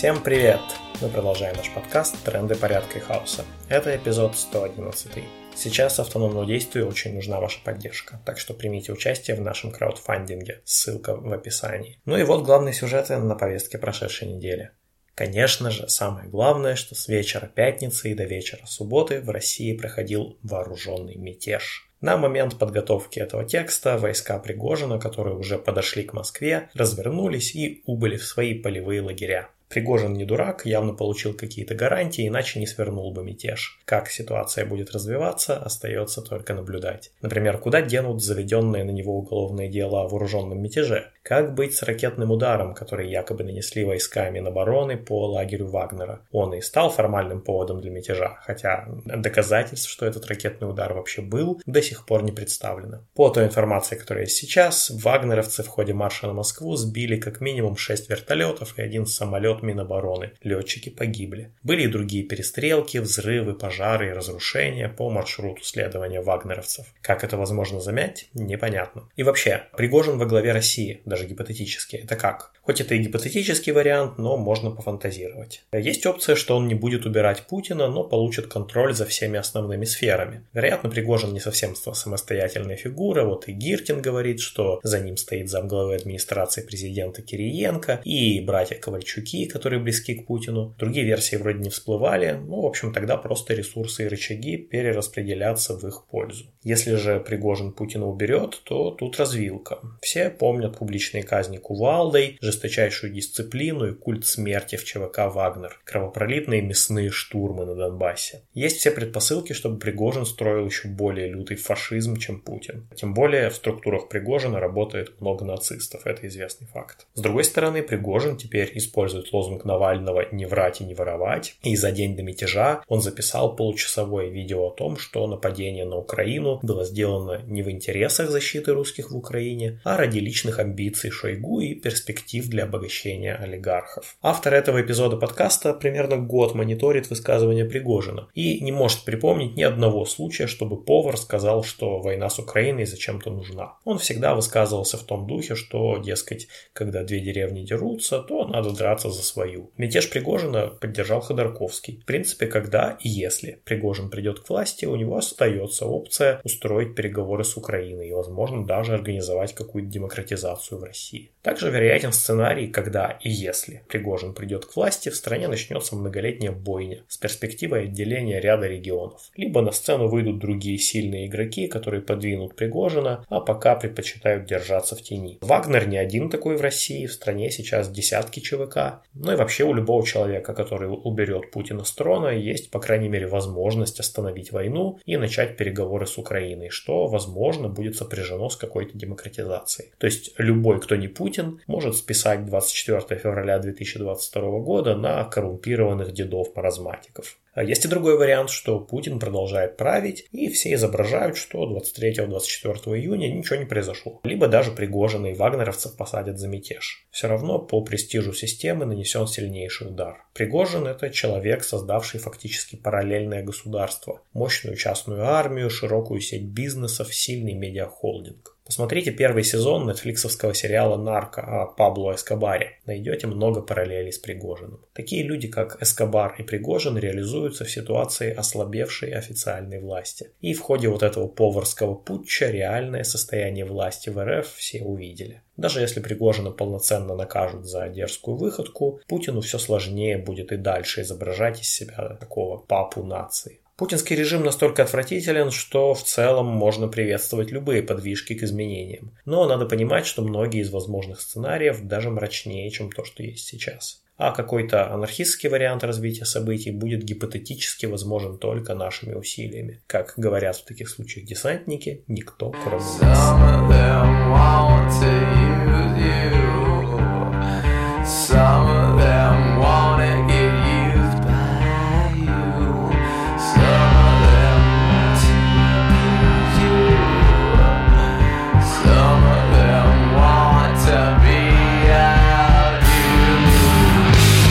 Всем привет! Мы продолжаем наш подкаст «Тренды порядка и хаоса». Это эпизод 111. Сейчас автономному действию очень нужна ваша поддержка, так что примите участие в нашем краудфандинге, ссылка в описании. Ну и вот главные сюжеты на повестке прошедшей недели. Конечно же, самое главное, что с вечера пятницы и до вечера субботы в России проходил вооруженный мятеж. На момент подготовки этого текста войска Пригожина, которые уже подошли к Москве, развернулись и убыли в свои полевые лагеря. Пригожин не дурак, явно получил какие-то гарантии, иначе не свернул бы мятеж. Как ситуация будет развиваться, остается только наблюдать. Например, куда денут заведенное на него уголовное дело о вооруженном мятеже? Как быть с ракетным ударом, который якобы нанесли войсками Минобороны по лагерю Вагнера? Он и стал формальным поводом для мятежа, хотя доказательств, что этот ракетный удар вообще был, до сих пор не представлено. По той информации, которая есть сейчас, вагнеровцы в ходе марша на Москву сбили как минимум 6 вертолетов и один самолет Минобороны. Летчики погибли. Были и другие перестрелки, взрывы, пожары и разрушения по маршруту следования вагнеровцев. Как это возможно замять, непонятно. И вообще, Пригожин во главе России, даже гипотетически. Это как? Хоть это и гипотетический вариант, но можно пофантазировать. Есть опция, что он не будет убирать Путина, но получит контроль за всеми основными сферами. Вероятно, Пригожин не совсем самостоятельная фигура. Вот и Гиркин говорит, что за ним стоит замглавы администрации президента Кириенко и братья Ковальчуки, которые близки к Путину. Другие версии вроде не всплывали. Ну, в общем, тогда просто ресурсы и рычаги перераспределятся в их пользу. Если же Пригожин Путина уберет, то тут развилка. Все помнят публичные казни кувалдой, жесточайшую дисциплину и культ смерти в ЧВК «Вагнер», кровопролитные мясные штурмы на Донбассе. Есть все предпосылки, чтобы Пригожин строил еще более лютый фашизм, чем Путин. Тем более в структурах Пригожина работает много нацистов, это известный факт. С другой стороны, Пригожин теперь использует лозунг Навального «не врать и не воровать», и за день до мятежа он записал получасовое видео о том, что нападение на Украину было сделано не в интересах защиты русских в Украине, а ради личных амбиций Шойгу и перспектив для обогащения олигархов. Автор этого эпизода подкаста примерно год мониторит высказывания Пригожина и не может припомнить ни одного случая, чтобы повар сказал, что война с Украиной зачем-то нужна. Он всегда высказывался в том духе, что, дескать, когда две деревни дерутся, то надо драться за свою. Мятеж Пригожина поддержал Ходорковский. В принципе, когда и если Пригожин придет к власти, у него остается опция устроить переговоры с Украиной и, возможно, даже организовать какую-то демократизацию в России. Также вероятен сценарий, когда и если Пригожин придет к власти, в стране начнется многолетняя бойня с перспективой отделения ряда регионов. Либо на сцену выйдут другие сильные игроки, которые подвинут Пригожина, а пока предпочитают держаться в тени. Вагнер не один такой в России, в стране сейчас десятки ЧВК. Ну и вообще у любого человека, который уберет Путина с трона, есть, по крайней мере, возможность остановить войну и начать переговоры с Украиной, что, возможно, будет сопряжено с какой-то демократизацией. То есть любой кто не Путин, может списать 24 февраля 2022 года на коррумпированных дедов-маразматиков. А есть и другой вариант, что Путин продолжает править, и все изображают, что 23-24 июня ничего не произошло. Либо даже Пригожина и вагнеровцев посадят за мятеж. Все равно по престижу системы нанесен сильнейший удар. Пригожин – это человек, создавший фактически параллельное государство, мощную частную армию, широкую сеть бизнесов, сильный медиахолдинг. Посмотрите первый сезон нетфликсовского сериала «Нарко» о Пабло Эскобаре. Найдете много параллелей с Пригожиным. Такие люди, как Эскобар и Пригожин, реализуются в ситуации ослабевшей официальной власти. И в ходе вот этого поварского путча реальное состояние власти в РФ все увидели. Даже если Пригожина полноценно накажут за дерзкую выходку, Путину все сложнее будет и дальше изображать из себя такого папу нации. Путинский режим настолько отвратителен, что в целом можно приветствовать любые подвижки к изменениям. Но надо понимать, что многие из возможных сценариев даже мрачнее, чем то, что есть сейчас. А какой-то анархистский вариант развития событий будет гипотетически возможен только нашими усилиями. Как говорят в таких случаях десантники, никто кроме нас.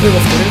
Ну и во-вторых, даже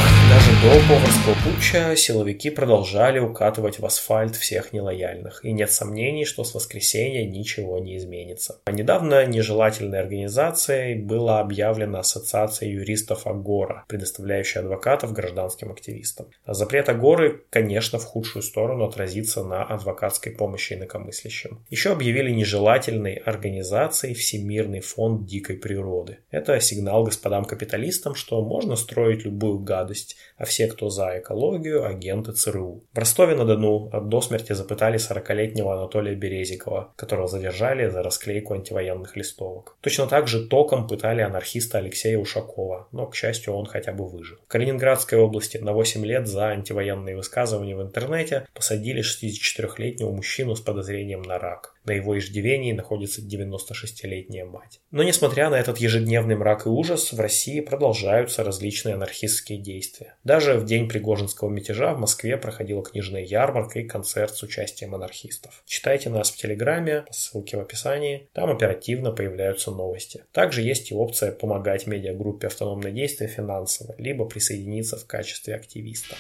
До Поварского путча силовики продолжали укатывать в асфальт всех нелояльных, и нет сомнений, что с воскресенья ничего не изменится. А недавно нежелательной организацией была объявлена Ассоциация юристов Агора, предоставляющая адвокатов гражданским активистам. А запрет Агоры, конечно, в худшую сторону отразится на адвокатской помощи инакомыслящим. Еще объявили нежелательной организацией Всемирный фонд дикой природы. Это сигнал господам капиталистам, что можно строить любую гадость, а все, кто за экологию, агенты ЦРУ. В Ростове-на-Дону до смерти запытали 40-летнего Анатолия Березикова, которого задержали за расклейку антивоенных листовок. Точно так же током пытали анархиста Алексея Ушакова, но, к счастью, он хотя бы выжил. В Калининградской области на 8 лет за антивоенные высказывания в интернете посадили 64-летнего мужчину с подозрением на рак. На его иждивении находится 96-летняя мать. Но несмотря на этот ежедневный мрак и ужас, в России продолжаются различные анархистские действия. Даже в день Пригожинского мятежа в Москве проходила книжная ярмарка и концерт с участием анархистов. Читайте нас в Телеграме, по ссылке в описании, там оперативно появляются новости. Также есть и опция помогать медиагруппе «Автономное действие» финансово, либо присоединиться в качестве активиста.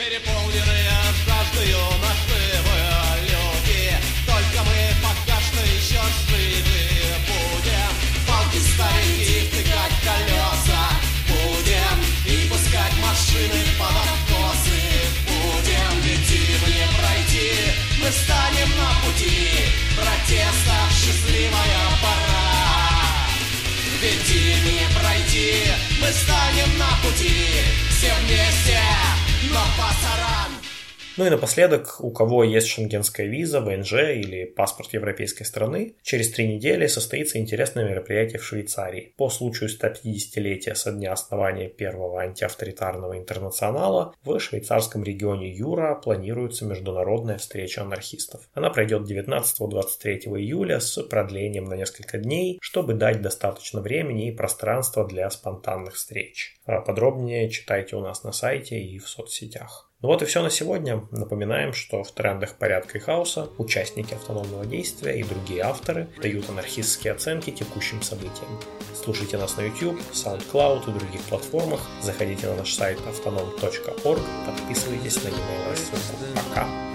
Переполненные но пасаран. Ну и напоследок, у кого есть шенгенская виза, ВНЖ или паспорт европейской страны, через три недели состоится интересное мероприятие в Швейцарии. По случаю 150-летия со дня основания первого антиавторитарного интернационала в швейцарском регионе Юра планируется международная встреча анархистов. Она пройдет 19-23 июля с продлением на несколько дней, чтобы дать достаточно времени и пространства для спонтанных встреч. А подробнее читайте у нас на сайте и в соцсетях. Ну вот и все на сегодня. Напоминаем, что в трендах порядка и хаоса участники автономного действия и другие авторы дают анархистские оценки текущим событиям. Слушайте нас на YouTube, SoundCloud и других платформах. Заходите на наш сайт autonom.org, подписывайтесь на e-mail рассылку. Пока!